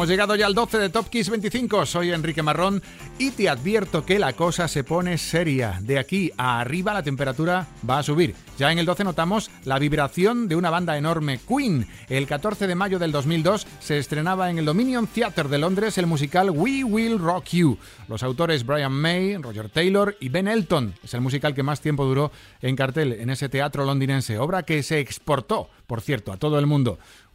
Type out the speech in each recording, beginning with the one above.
Hemos llegado ya al 12 de Top Kiss 25. Soy Enrique Marrón y te advierto que la cosa se pone seria. De aquí a arriba la temperatura va a subir. Ya en el 12 notamos la vibración de una banda enorme, Queen. El 14 de mayo del 2002 se estrenaba en el Dominion Theatre de Londres el musical We Will Rock You. Los autores Brian May, Roger Taylor y Ben Elton. Es el musical que más tiempo duró en cartel en ese teatro londinense. Obra que se exportó, por cierto, a todo el mundo.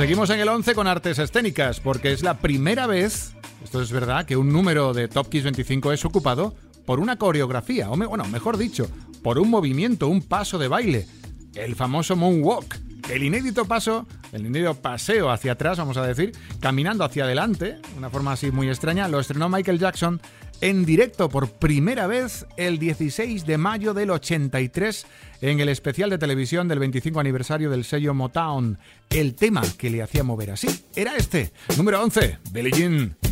Seguimos en el 11 con artes escénicas, porque es la primera vez, esto es verdad, que un número de Top Kiss 25 es ocupado por una coreografía, o bueno, mejor dicho, por un movimiento, un paso de baile, el famoso moonwalk. El inédito paso, el inédito paseo hacia atrás, vamos a decir, caminando hacia adelante, una forma así muy extraña, lo estrenó Michael Jackson en directo por primera vez el 16 de mayo del 83 en el especial de televisión del 25 aniversario del sello Motown. El tema que le hacía mover así era este, número 11, Billie Jean.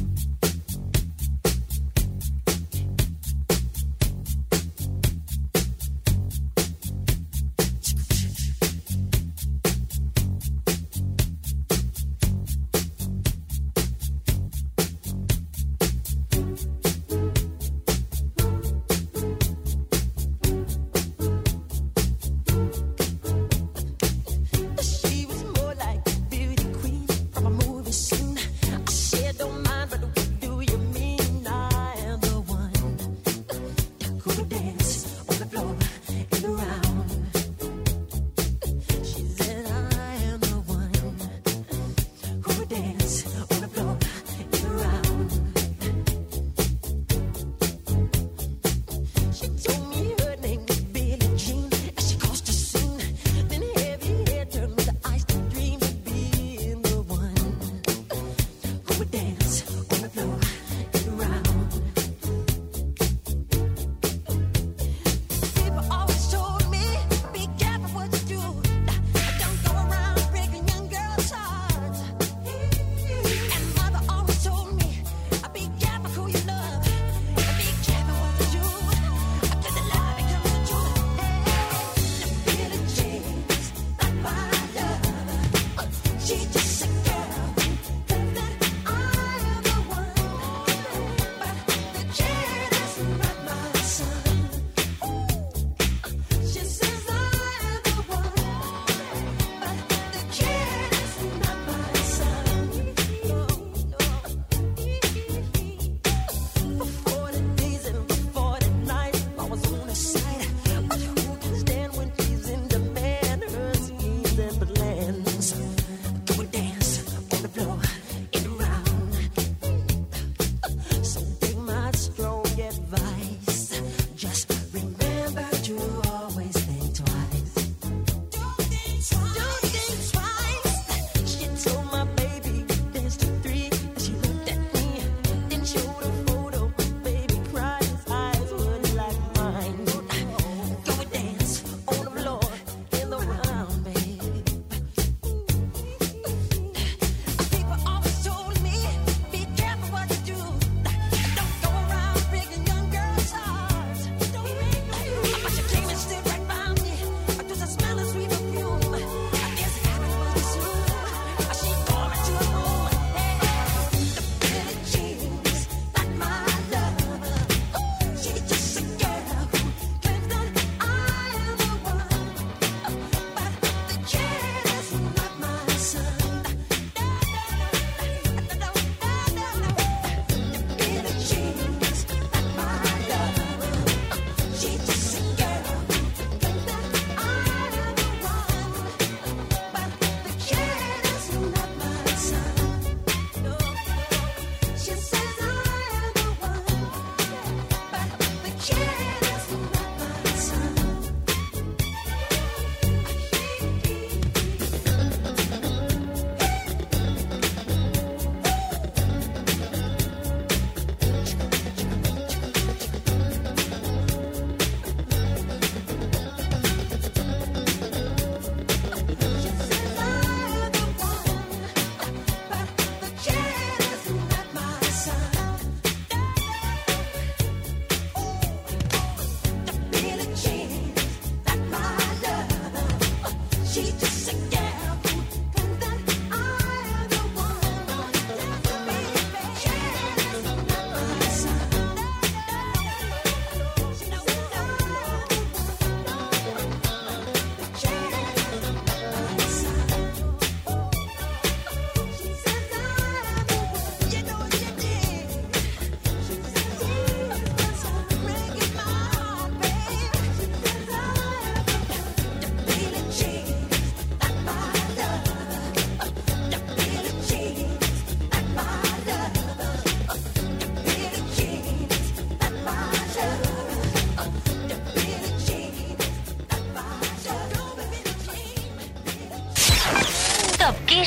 Chicha.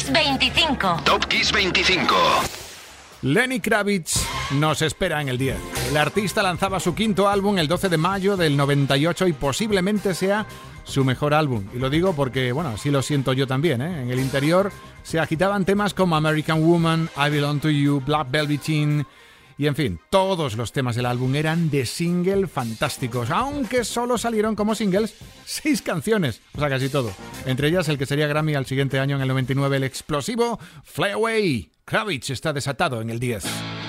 25. Top Kiss 25. Lenny Kravitz nos espera en el 10. El artista lanzaba su quinto álbum el 12 de mayo del 98 y posiblemente sea su mejor álbum. Y lo digo porque, bueno, así lo siento yo también. ¿eh? En el interior se agitaban temas como American Woman, I Belong to You, Black Velveteen. Y en fin, todos los temas del álbum eran de single fantásticos, aunque solo salieron como singles seis canciones, o sea, casi todo. Entre ellas el que sería Grammy al siguiente año en el 99, el explosivo Fly Away. Kravitz está desatado en el 10.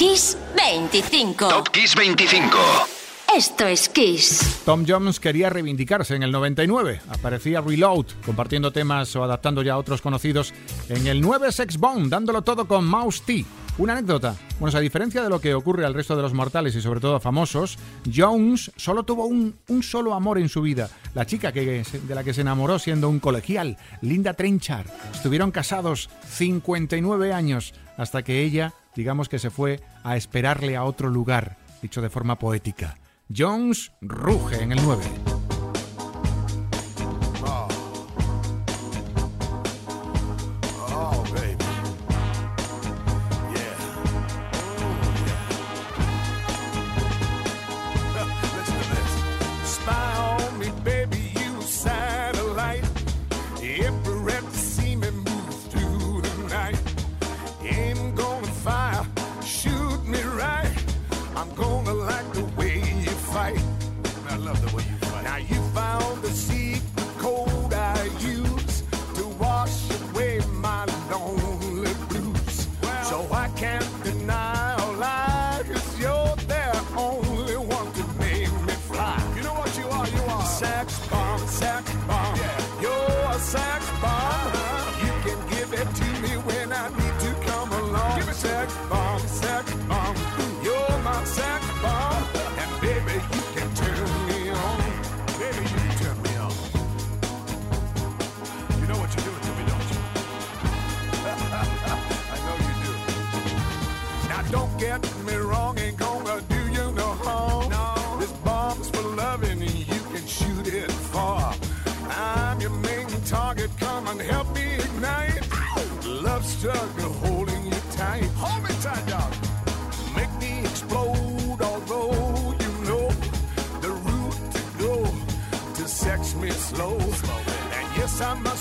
Kiss 25. Top Kiss 25. Esto es Kiss. Tom Jones quería reivindicarse en el 99. Aparecía Reload, compartiendo temas o adaptando ya a otros conocidos en el 9 Sex Bomb, dándolo todo con Mouse T. Una anécdota. Bueno, a diferencia de lo que ocurre al resto de los mortales y sobre todo famosos, Jones solo tuvo un, un solo amor en su vida. La chica que, de la que se enamoró siendo un colegial, Linda Trenchard. Estuvieron casados 59 años hasta que ella, digamos que se fue a esperarle a otro lugar, dicho de forma poética. Jones ruge en el 9. Sarah love struggle holding you tight. Hold me tight, dog. Make me explode, although you know the route to go to sex me slow. And yes, I must.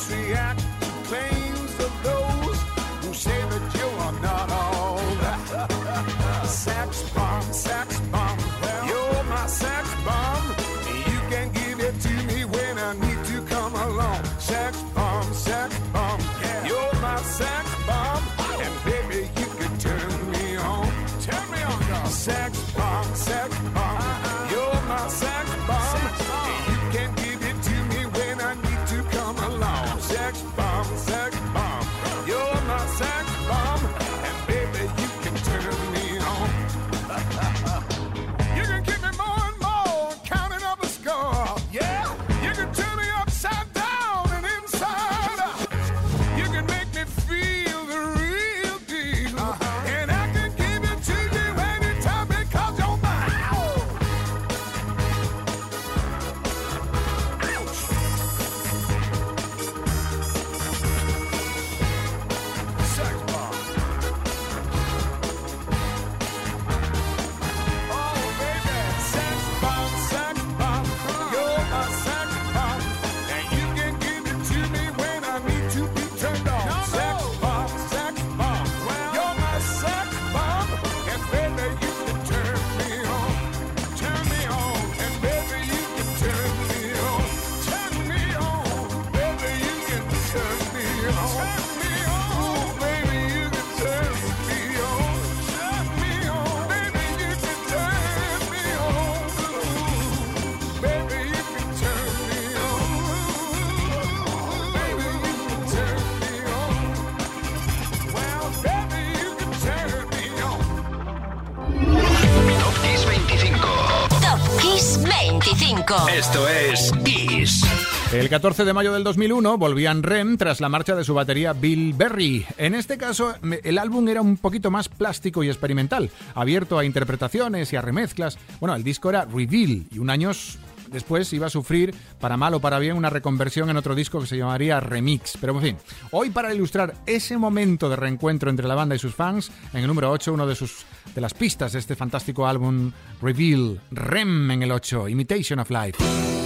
Esto es Kiss. El 14 de mayo del 2001 volvían REM tras la marcha de su batería Bill Berry. En este caso, el álbum era un poquito más plástico y experimental, abierto a interpretaciones y a remezclas. Bueno, el disco era Reveal y un años después iba a sufrir, para mal o para bien, una reconversión en otro disco que se llamaría Remix. Pero en fin, hoy para ilustrar ese momento de reencuentro entre la banda y sus fans, en el número 8, uno de sus de las pistas de este fantástico álbum Reveal, Rem en el 8, Imitation of Life.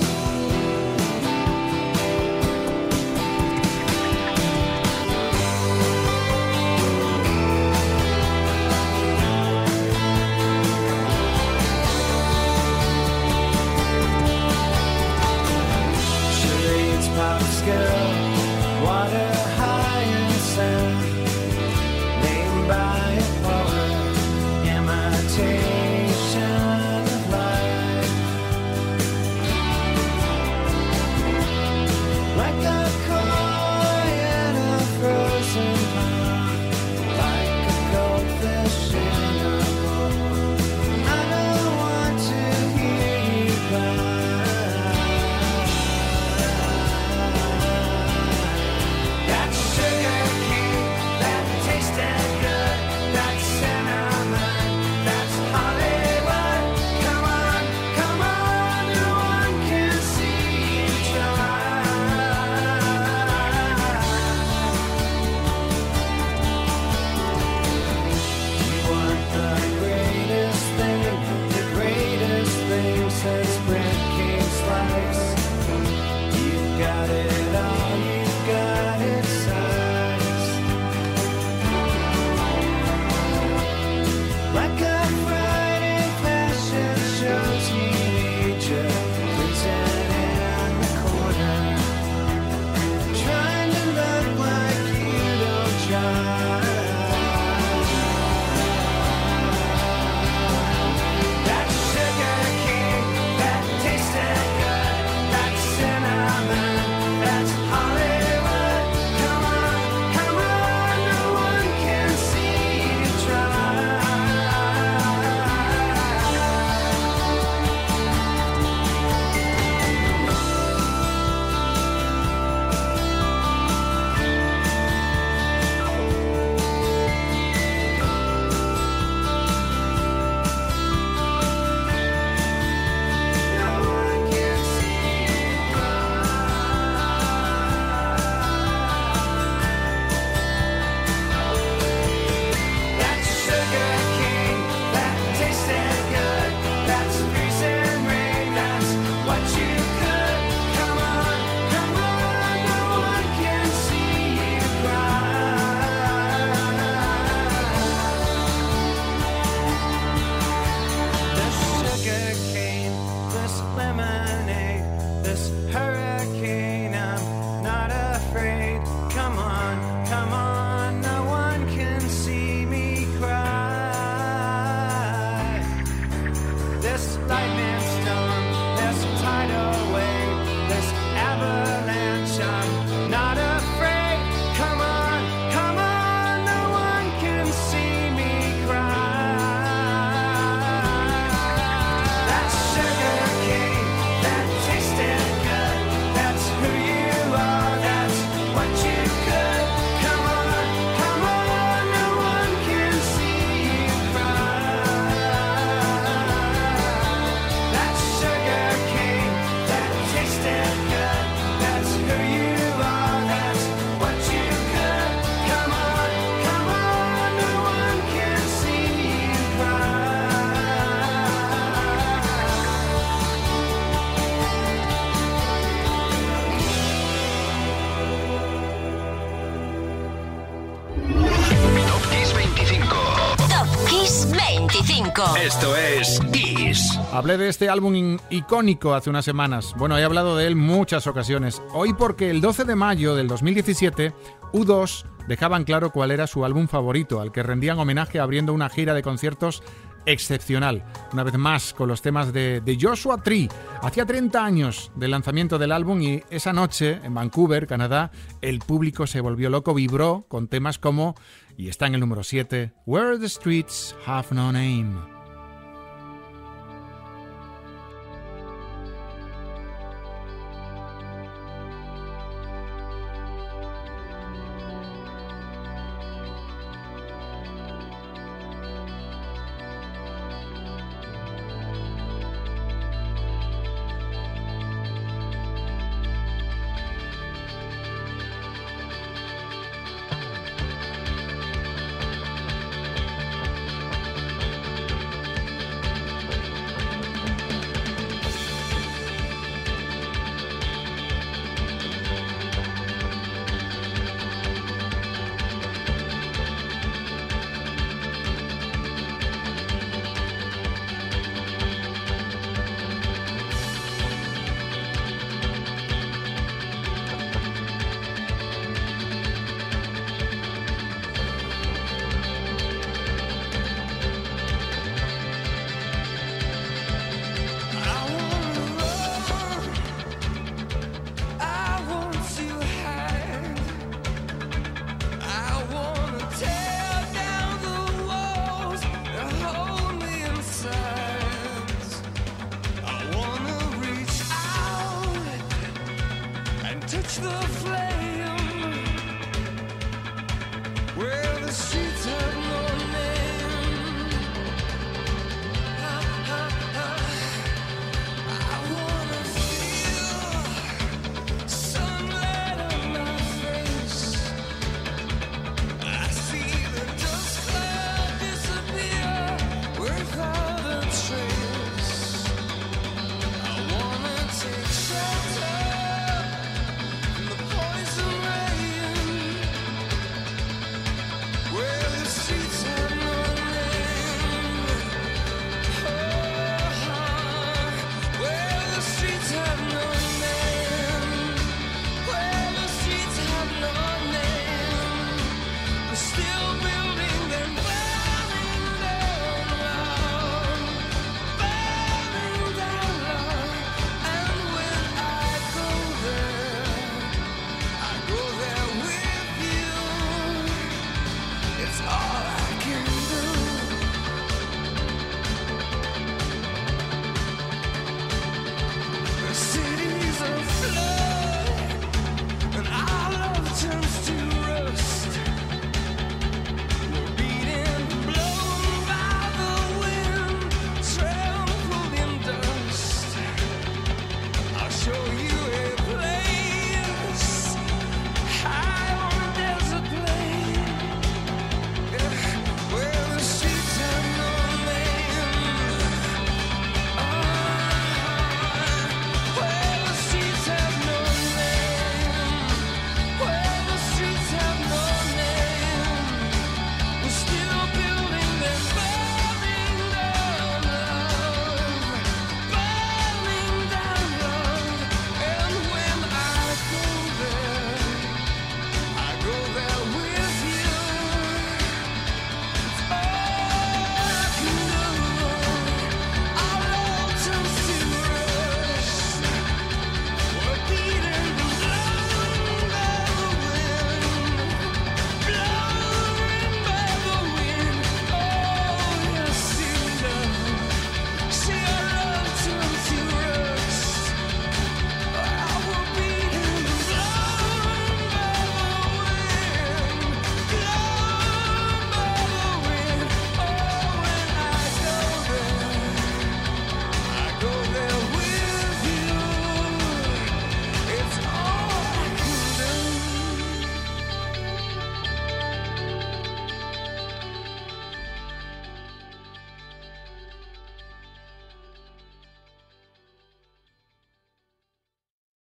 Hablé de este álbum icónico hace unas semanas. Bueno, he hablado de él muchas ocasiones. Hoy porque el 12 de mayo del 2017, U2 dejaban claro cuál era su álbum favorito, al que rendían homenaje abriendo una gira de conciertos excepcional. Una vez más con los temas de, de Joshua Tree. Hacía 30 años del lanzamiento del álbum y esa noche en Vancouver, Canadá, el público se volvió loco, vibró con temas como, y está en el número 7, Where the Streets Have No Name.